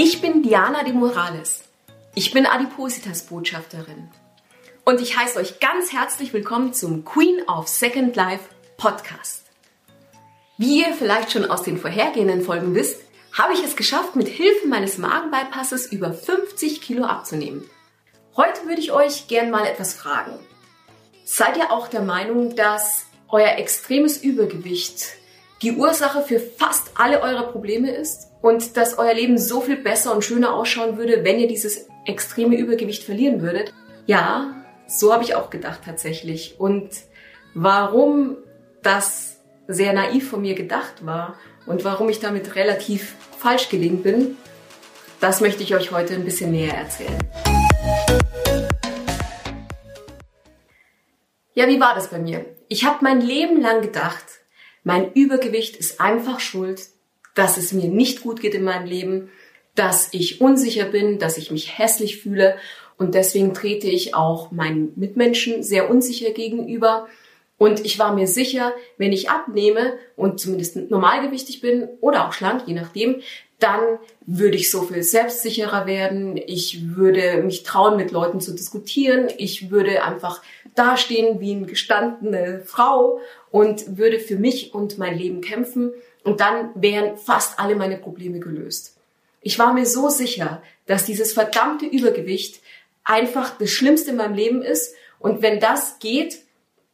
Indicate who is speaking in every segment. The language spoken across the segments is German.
Speaker 1: Ich bin Diana de Morales. Ich bin Adipositas-Botschafterin. Und ich heiße euch ganz herzlich willkommen zum Queen of Second Life Podcast. Wie ihr vielleicht schon aus den vorhergehenden Folgen wisst, habe ich es geschafft, mit Hilfe meines Magenbypasses über 50 Kilo abzunehmen. Heute würde ich euch gern mal etwas fragen. Seid ihr auch der Meinung, dass euer extremes Übergewicht die Ursache für fast alle eure Probleme ist und dass euer Leben so viel besser und schöner ausschauen würde, wenn ihr dieses extreme Übergewicht verlieren würdet. Ja, so habe ich auch gedacht tatsächlich. Und warum das sehr naiv von mir gedacht war und warum ich damit relativ falsch gelegen bin, das möchte ich euch heute ein bisschen näher erzählen. Ja, wie war das bei mir? Ich habe mein Leben lang gedacht, mein Übergewicht ist einfach schuld, dass es mir nicht gut geht in meinem Leben, dass ich unsicher bin, dass ich mich hässlich fühle und deswegen trete ich auch meinen Mitmenschen sehr unsicher gegenüber. Und ich war mir sicher, wenn ich abnehme und zumindest normalgewichtig bin oder auch schlank, je nachdem, dann würde ich so viel selbstsicherer werden. Ich würde mich trauen, mit Leuten zu diskutieren. Ich würde einfach dastehen wie eine gestandene Frau und würde für mich und mein Leben kämpfen und dann wären fast alle meine Probleme gelöst. Ich war mir so sicher, dass dieses verdammte Übergewicht einfach das Schlimmste in meinem Leben ist und wenn das geht,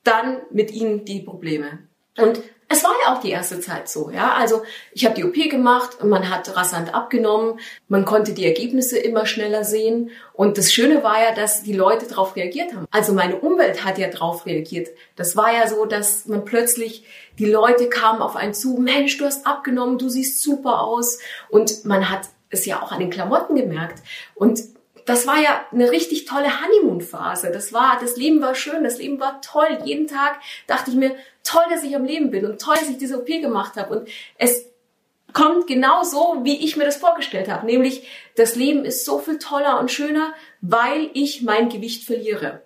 Speaker 1: dann mit ihnen die Probleme. Und es war ja auch die erste Zeit so, ja. Also ich habe die OP gemacht, man hat rasant abgenommen, man konnte die Ergebnisse immer schneller sehen. Und das Schöne war ja, dass die Leute darauf reagiert haben. Also meine Umwelt hat ja darauf reagiert. Das war ja so, dass man plötzlich die Leute kamen auf einen zu, Mensch, du hast abgenommen, du siehst super aus. Und man hat es ja auch an den Klamotten gemerkt. Und das war ja eine richtig tolle Honeymoon-Phase. Das war, das Leben war schön, das Leben war toll. Jeden Tag dachte ich mir, toll, dass ich am Leben bin und toll, dass ich diese OP gemacht habe. Und es kommt genau so, wie ich mir das vorgestellt habe. Nämlich, das Leben ist so viel toller und schöner, weil ich mein Gewicht verliere.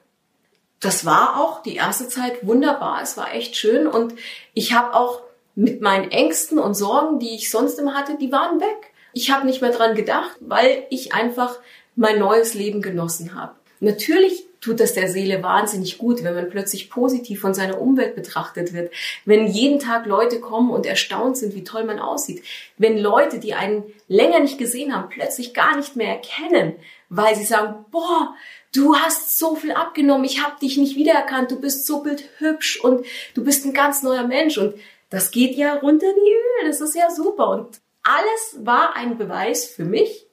Speaker 1: Das war auch die erste Zeit wunderbar. Es war echt schön und ich habe auch mit meinen Ängsten und Sorgen, die ich sonst immer hatte, die waren weg. Ich habe nicht mehr dran gedacht, weil ich einfach mein neues Leben genossen habe. Natürlich tut das der Seele wahnsinnig gut, wenn man plötzlich positiv von seiner Umwelt betrachtet wird, wenn jeden Tag Leute kommen und erstaunt sind, wie toll man aussieht, wenn Leute, die einen länger nicht gesehen haben, plötzlich gar nicht mehr erkennen, weil sie sagen, boah, du hast so viel abgenommen, ich habe dich nicht wiedererkannt, du bist so bildhübsch und du bist ein ganz neuer Mensch. Und das geht ja runter wie Öl, das ist ja super. Und alles war ein Beweis für mich,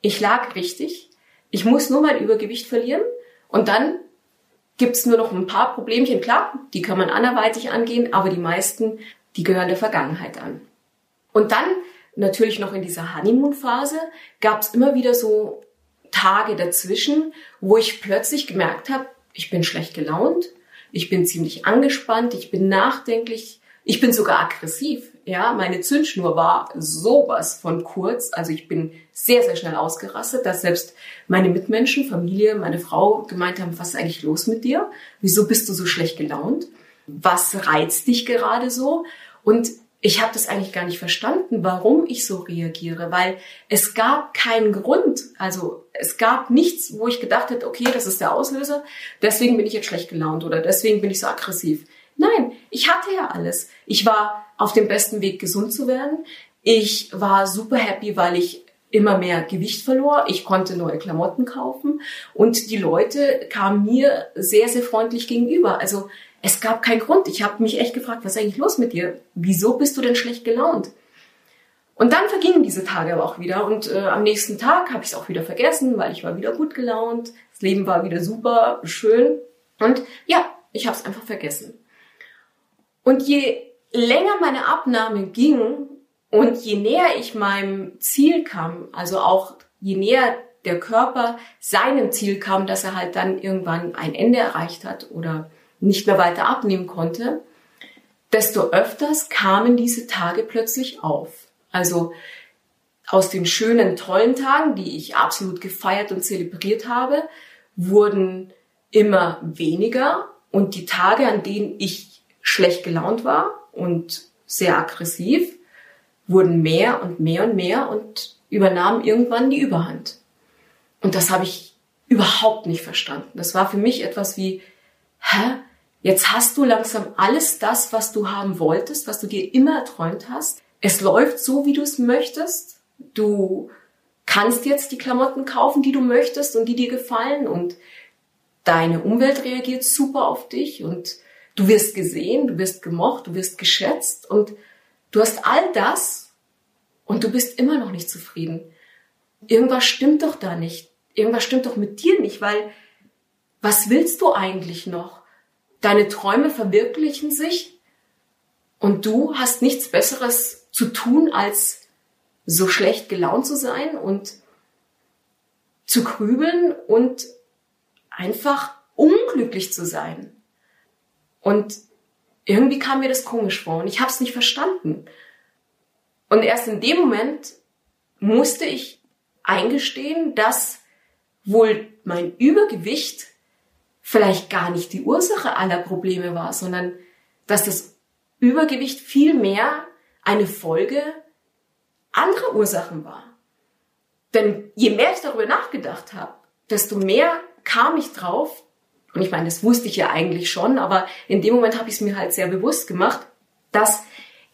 Speaker 1: ich lag richtig. Ich muss nur mein Übergewicht verlieren und dann gibt's nur noch ein paar Problemchen. Klar, die kann man anderweitig angehen, aber die meisten, die gehören der Vergangenheit an. Und dann natürlich noch in dieser Honeymoon-Phase gab's immer wieder so Tage dazwischen, wo ich plötzlich gemerkt habe, ich bin schlecht gelaunt, ich bin ziemlich angespannt, ich bin nachdenklich, ich bin sogar aggressiv. Ja, meine Zündschnur war sowas von kurz. Also ich bin sehr, sehr schnell ausgerastet, dass selbst meine Mitmenschen, Familie, meine Frau gemeint haben, was ist eigentlich los mit dir? Wieso bist du so schlecht gelaunt? Was reizt dich gerade so? Und ich habe das eigentlich gar nicht verstanden, warum ich so reagiere, weil es gab keinen Grund. Also es gab nichts, wo ich gedacht hätte, okay, das ist der Auslöser, deswegen bin ich jetzt schlecht gelaunt oder deswegen bin ich so aggressiv. Nein, ich hatte ja alles. Ich war auf dem besten Weg, gesund zu werden. Ich war super happy, weil ich immer mehr Gewicht verlor. Ich konnte neue Klamotten kaufen und die Leute kamen mir sehr, sehr freundlich gegenüber. Also es gab keinen Grund. Ich habe mich echt gefragt, was ist eigentlich los mit dir? Wieso bist du denn schlecht gelaunt? Und dann vergingen diese Tage aber auch wieder und äh, am nächsten Tag habe ich es auch wieder vergessen, weil ich war wieder gut gelaunt. Das Leben war wieder super schön und ja, ich habe es einfach vergessen. Und je länger meine Abnahme ging und je näher ich meinem Ziel kam, also auch je näher der Körper seinem Ziel kam, dass er halt dann irgendwann ein Ende erreicht hat oder nicht mehr weiter abnehmen konnte, desto öfters kamen diese Tage plötzlich auf. Also aus den schönen, tollen Tagen, die ich absolut gefeiert und zelebriert habe, wurden immer weniger und die Tage, an denen ich schlecht gelaunt war, und sehr aggressiv, wurden mehr und mehr und mehr und übernahm irgendwann die Überhand. Und das habe ich überhaupt nicht verstanden. Das war für mich etwas wie, hä? Jetzt hast du langsam alles das, was du haben wolltest, was du dir immer erträumt hast. Es läuft so, wie du es möchtest. Du kannst jetzt die Klamotten kaufen, die du möchtest und die dir gefallen und deine Umwelt reagiert super auf dich und du wirst gesehen, du wirst gemocht, du wirst geschätzt und du hast all das und du bist immer noch nicht zufrieden. Irgendwas stimmt doch da nicht. Irgendwas stimmt doch mit dir nicht, weil was willst du eigentlich noch? Deine Träume verwirklichen sich und du hast nichts Besseres zu tun, als so schlecht gelaunt zu sein und zu grübeln und einfach unglücklich zu sein. Und irgendwie kam mir das komisch vor und ich habe es nicht verstanden. Und erst in dem Moment musste ich eingestehen, dass wohl mein Übergewicht vielleicht gar nicht die Ursache aller Probleme war, sondern dass das Übergewicht viel mehr eine Folge anderer Ursachen war. Denn je mehr ich darüber nachgedacht habe, desto mehr kam ich drauf, und ich meine, das wusste ich ja eigentlich schon, aber in dem Moment habe ich es mir halt sehr bewusst gemacht, dass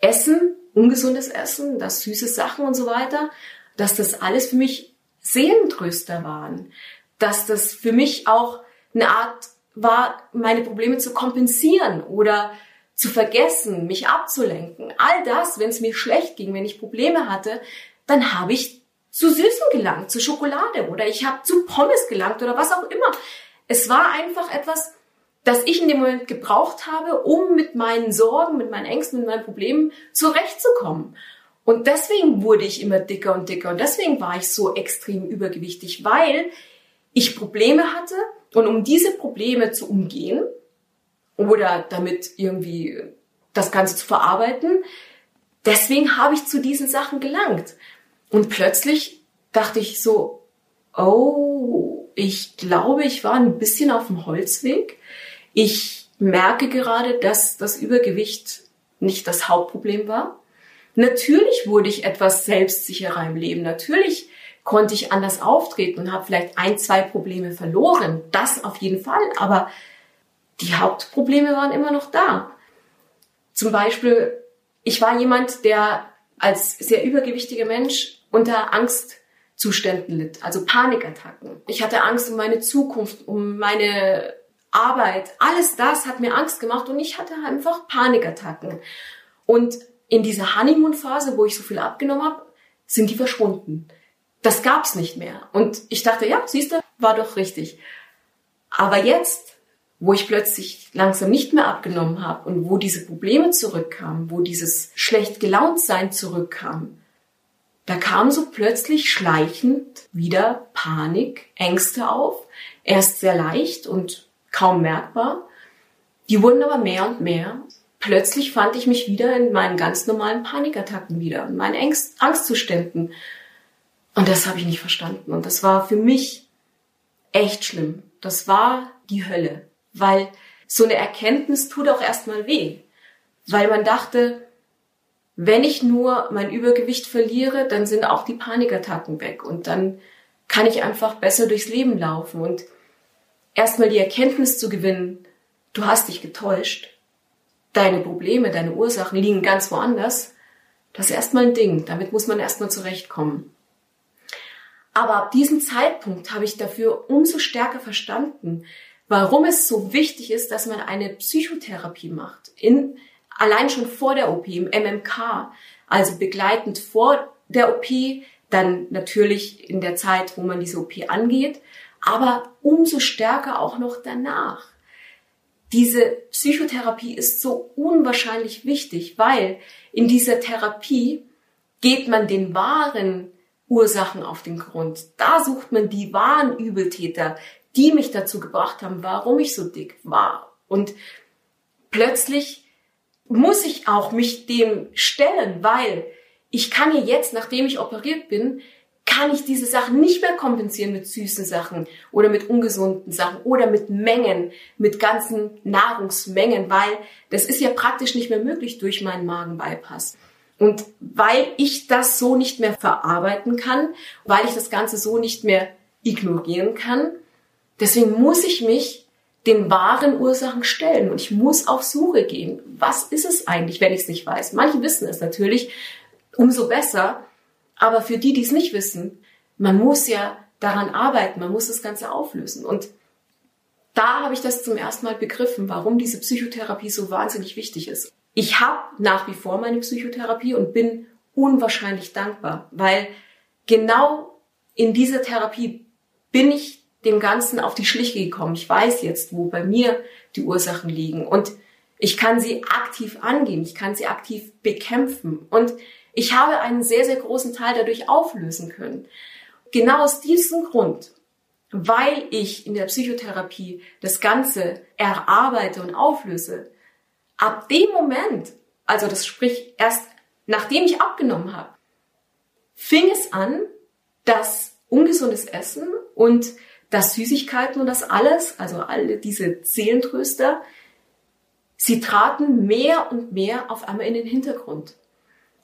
Speaker 1: Essen, ungesundes Essen, dass süße Sachen und so weiter, dass das alles für mich Seelentröster waren, dass das für mich auch eine Art war, meine Probleme zu kompensieren oder zu vergessen, mich abzulenken. All das, wenn es mir schlecht ging, wenn ich Probleme hatte, dann habe ich zu Süßen gelangt, zu Schokolade oder ich habe zu Pommes gelangt oder was auch immer. Es war einfach etwas, das ich in dem Moment gebraucht habe, um mit meinen Sorgen, mit meinen Ängsten, mit meinen Problemen zurechtzukommen. Und deswegen wurde ich immer dicker und dicker und deswegen war ich so extrem übergewichtig, weil ich Probleme hatte und um diese Probleme zu umgehen oder damit irgendwie das Ganze zu verarbeiten, deswegen habe ich zu diesen Sachen gelangt. Und plötzlich dachte ich so, oh, ich glaube, ich war ein bisschen auf dem Holzweg. Ich merke gerade, dass das Übergewicht nicht das Hauptproblem war. Natürlich wurde ich etwas selbstsicherer im Leben. Natürlich konnte ich anders auftreten und habe vielleicht ein, zwei Probleme verloren. Das auf jeden Fall. Aber die Hauptprobleme waren immer noch da. Zum Beispiel, ich war jemand, der als sehr übergewichtiger Mensch unter Angstzuständen litt, also Panikattacken. Ich hatte Angst um meine Zukunft, um meine Arbeit. Alles das hat mir Angst gemacht und ich hatte einfach Panikattacken. Und in dieser Honeymoon-Phase, wo ich so viel abgenommen habe, sind die verschwunden. Das gab's nicht mehr. Und ich dachte, ja, siehst du, war doch richtig. Aber jetzt, wo ich plötzlich langsam nicht mehr abgenommen habe und wo diese Probleme zurückkamen, wo dieses schlecht gelaunt sein zurückkam, da kam so plötzlich schleichend wieder Panik, Ängste auf. Erst sehr leicht und kaum merkbar. Die wurden aber mehr und mehr. Plötzlich fand ich mich wieder in meinen ganz normalen Panikattacken wieder, in meinen Angst Angstzuständen. Und das habe ich nicht verstanden. Und das war für mich echt schlimm. Das war die Hölle. Weil so eine Erkenntnis tut auch erstmal weh. Weil man dachte, wenn ich nur mein Übergewicht verliere, dann sind auch die Panikattacken weg und dann kann ich einfach besser durchs Leben laufen und erstmal die Erkenntnis zu gewinnen, du hast dich getäuscht, deine Probleme, deine Ursachen liegen ganz woanders, das ist erstmal ein Ding, damit muss man erstmal zurechtkommen. Aber ab diesem Zeitpunkt habe ich dafür umso stärker verstanden, warum es so wichtig ist, dass man eine Psychotherapie macht. In, allein schon vor der OP, im MMK, also begleitend vor der OP, dann natürlich in der Zeit, wo man diese OP angeht, aber umso stärker auch noch danach. Diese Psychotherapie ist so unwahrscheinlich wichtig, weil in dieser Therapie geht man den wahren Ursachen auf den Grund. Da sucht man die wahren Übeltäter, die mich dazu gebracht haben, warum ich so dick war. Und plötzlich muss ich auch mich dem stellen, weil ich kann ja jetzt, nachdem ich operiert bin, kann ich diese Sachen nicht mehr kompensieren mit süßen Sachen oder mit ungesunden Sachen oder mit Mengen, mit ganzen Nahrungsmengen, weil das ist ja praktisch nicht mehr möglich durch meinen Magenbypass. Und weil ich das so nicht mehr verarbeiten kann, weil ich das Ganze so nicht mehr ignorieren kann, deswegen muss ich mich den wahren Ursachen stellen und ich muss auf Suche gehen. Was ist es eigentlich, wenn ich es nicht weiß? Manche wissen es natürlich, umso besser. Aber für die, die es nicht wissen, man muss ja daran arbeiten, man muss das Ganze auflösen. Und da habe ich das zum ersten Mal begriffen, warum diese Psychotherapie so wahnsinnig wichtig ist. Ich habe nach wie vor meine Psychotherapie und bin unwahrscheinlich dankbar, weil genau in dieser Therapie bin ich dem Ganzen auf die Schliche gekommen. Ich weiß jetzt, wo bei mir die Ursachen liegen und ich kann sie aktiv angehen, ich kann sie aktiv bekämpfen und ich habe einen sehr, sehr großen Teil dadurch auflösen können. Genau aus diesem Grund weil ich in der Psychotherapie das Ganze erarbeite und auflöse, ab dem Moment, also das sprich erst nachdem ich abgenommen habe, fing es an, dass ungesundes Essen und das Süßigkeiten und das alles, also alle diese Seelentröster, sie traten mehr und mehr auf einmal in den Hintergrund.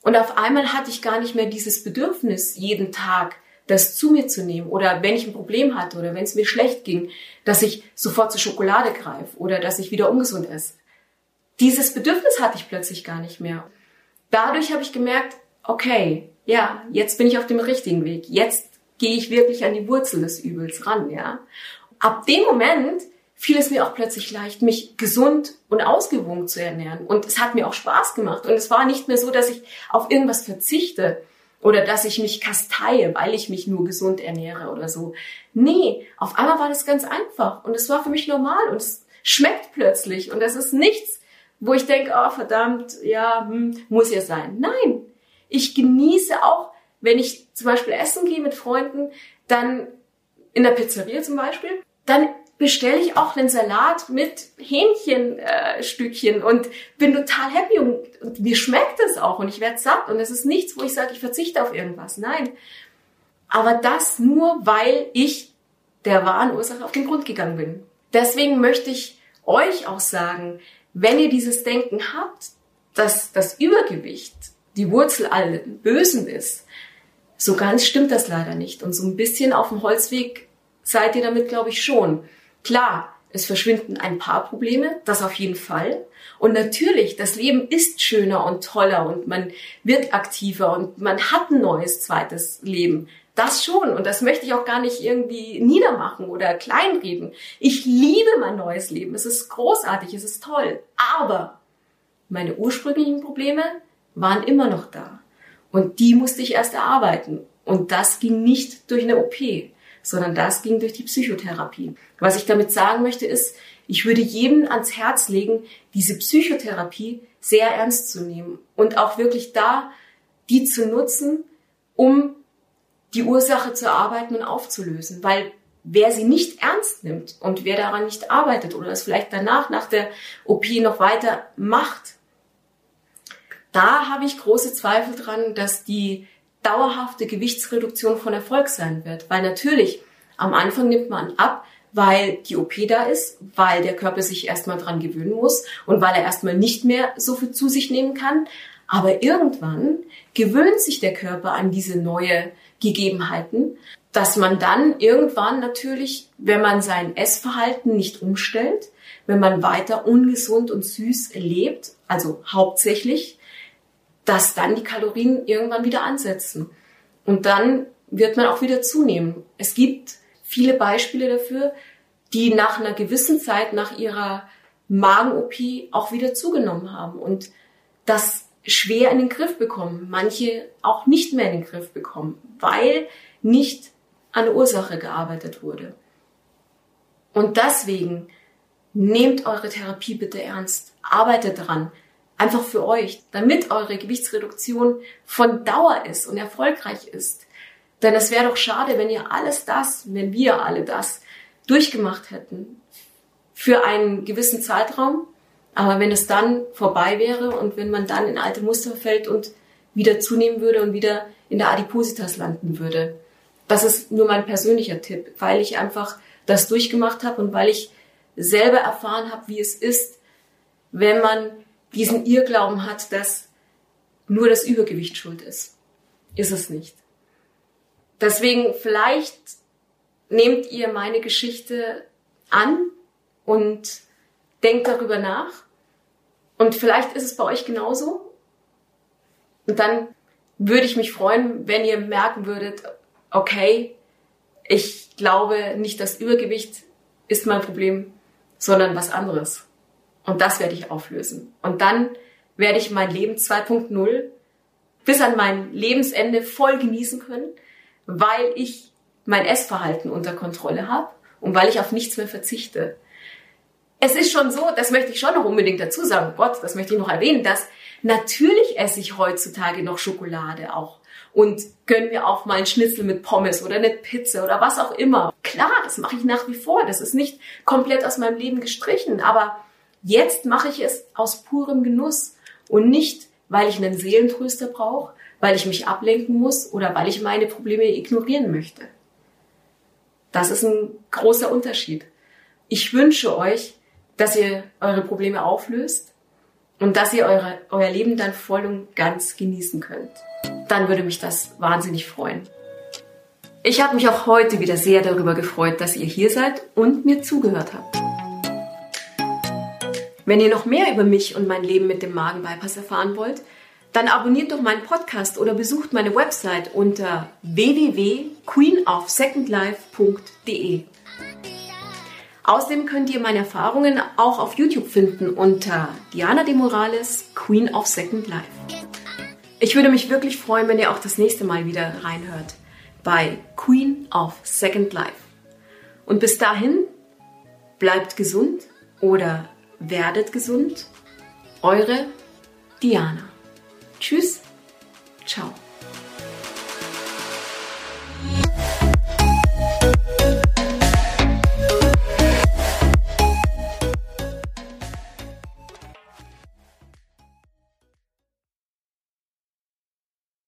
Speaker 1: Und auf einmal hatte ich gar nicht mehr dieses Bedürfnis, jeden Tag das zu mir zu nehmen oder wenn ich ein Problem hatte oder wenn es mir schlecht ging, dass ich sofort zur Schokolade greife oder dass ich wieder ungesund esse. Dieses Bedürfnis hatte ich plötzlich gar nicht mehr. Dadurch habe ich gemerkt, okay, ja, jetzt bin ich auf dem richtigen Weg. Jetzt gehe ich wirklich an die Wurzel des Übels ran, ja. Ab dem Moment fiel es mir auch plötzlich leicht, mich gesund und ausgewogen zu ernähren. Und es hat mir auch Spaß gemacht. Und es war nicht mehr so, dass ich auf irgendwas verzichte, oder dass ich mich kasteie, weil ich mich nur gesund ernähre oder so. Nee, auf einmal war das ganz einfach und es war für mich normal und es schmeckt plötzlich und es ist nichts, wo ich denke, oh verdammt, ja, hm, muss ja sein. Nein, ich genieße auch, wenn ich zum Beispiel essen gehe mit Freunden, dann in der Pizzeria zum Beispiel, dann bestelle ich auch einen Salat mit Hähnchenstückchen äh, und bin total happy und, und mir schmeckt es auch und ich werde satt und es ist nichts, wo ich sage, ich verzichte auf irgendwas. Nein. Aber das nur, weil ich der wahren Ursache auf den Grund gegangen bin. Deswegen möchte ich euch auch sagen, wenn ihr dieses Denken habt, dass das Übergewicht die Wurzel allen Bösen ist, so ganz stimmt das leider nicht. Und so ein bisschen auf dem Holzweg seid ihr damit, glaube ich, schon. Klar, es verschwinden ein paar Probleme, das auf jeden Fall. Und natürlich, das Leben ist schöner und toller und man wird aktiver und man hat ein neues zweites Leben. Das schon. Und das möchte ich auch gar nicht irgendwie niedermachen oder kleinreden. Ich liebe mein neues Leben. Es ist großartig, es ist toll. Aber meine ursprünglichen Probleme waren immer noch da. Und die musste ich erst erarbeiten. Und das ging nicht durch eine OP sondern das ging durch die Psychotherapie. Was ich damit sagen möchte ist, ich würde jedem ans Herz legen, diese Psychotherapie sehr ernst zu nehmen und auch wirklich da die zu nutzen, um die Ursache zu erarbeiten und aufzulösen. Weil wer sie nicht ernst nimmt und wer daran nicht arbeitet oder es vielleicht danach, nach der OP noch weiter macht, da habe ich große Zweifel dran, dass die dauerhafte Gewichtsreduktion von Erfolg sein wird. Weil natürlich, am Anfang nimmt man ab, weil die OP da ist, weil der Körper sich erstmal dran gewöhnen muss und weil er erstmal nicht mehr so viel zu sich nehmen kann. Aber irgendwann gewöhnt sich der Körper an diese neue Gegebenheiten, dass man dann irgendwann natürlich, wenn man sein Essverhalten nicht umstellt, wenn man weiter ungesund und süß lebt, also hauptsächlich, dass dann die Kalorien irgendwann wieder ansetzen. Und dann wird man auch wieder zunehmen. Es gibt viele Beispiele dafür, die nach einer gewissen Zeit nach ihrer Magen-OP auch wieder zugenommen haben und das schwer in den Griff bekommen. Manche auch nicht mehr in den Griff bekommen, weil nicht an der Ursache gearbeitet wurde. Und deswegen nehmt eure Therapie bitte ernst. Arbeitet dran. Einfach für euch, damit eure Gewichtsreduktion von Dauer ist und erfolgreich ist. Denn es wäre doch schade, wenn ihr alles das, wenn wir alle das durchgemacht hätten für einen gewissen Zeitraum, aber wenn es dann vorbei wäre und wenn man dann in alte Muster fällt und wieder zunehmen würde und wieder in der Adipositas landen würde. Das ist nur mein persönlicher Tipp, weil ich einfach das durchgemacht habe und weil ich selber erfahren habe, wie es ist, wenn man diesen Irrglauben hat, dass nur das Übergewicht schuld ist. Ist es nicht. Deswegen vielleicht nehmt ihr meine Geschichte an und denkt darüber nach. Und vielleicht ist es bei euch genauso. Und dann würde ich mich freuen, wenn ihr merken würdet, okay, ich glaube nicht, das Übergewicht ist mein Problem, sondern was anderes. Und das werde ich auflösen. Und dann werde ich mein Leben 2.0 bis an mein Lebensende voll genießen können, weil ich mein Essverhalten unter Kontrolle habe und weil ich auf nichts mehr verzichte. Es ist schon so, das möchte ich schon noch unbedingt dazu sagen, Gott, das möchte ich noch erwähnen, dass natürlich esse ich heutzutage noch Schokolade auch und gönn mir auch mal einen Schnitzel mit Pommes oder eine Pizza oder was auch immer. Klar, das mache ich nach wie vor. Das ist nicht komplett aus meinem Leben gestrichen, aber jetzt mache ich es aus purem Genuss und nicht, weil ich einen Seelentröster brauche, weil ich mich ablenken muss oder weil ich meine Probleme ignorieren möchte. Das ist ein großer Unterschied. Ich wünsche euch, dass ihr eure Probleme auflöst und dass ihr eure, euer Leben dann voll und ganz genießen könnt. Dann würde mich das wahnsinnig freuen. Ich habe mich auch heute wieder sehr darüber gefreut, dass ihr hier seid und mir zugehört habt. Wenn ihr noch mehr über mich und mein Leben mit dem Magenbypass erfahren wollt, dann abonniert doch meinen Podcast oder besucht meine Website unter www.queenofsecondlife.de. Außerdem könnt ihr meine Erfahrungen auch auf YouTube finden unter Diana de Morales, Queen of Second Life. Ich würde mich wirklich freuen, wenn ihr auch das nächste Mal wieder reinhört bei Queen of Second Life. Und bis dahin, bleibt gesund oder werdet gesund. Eure Diana. Tschüss. Ciao.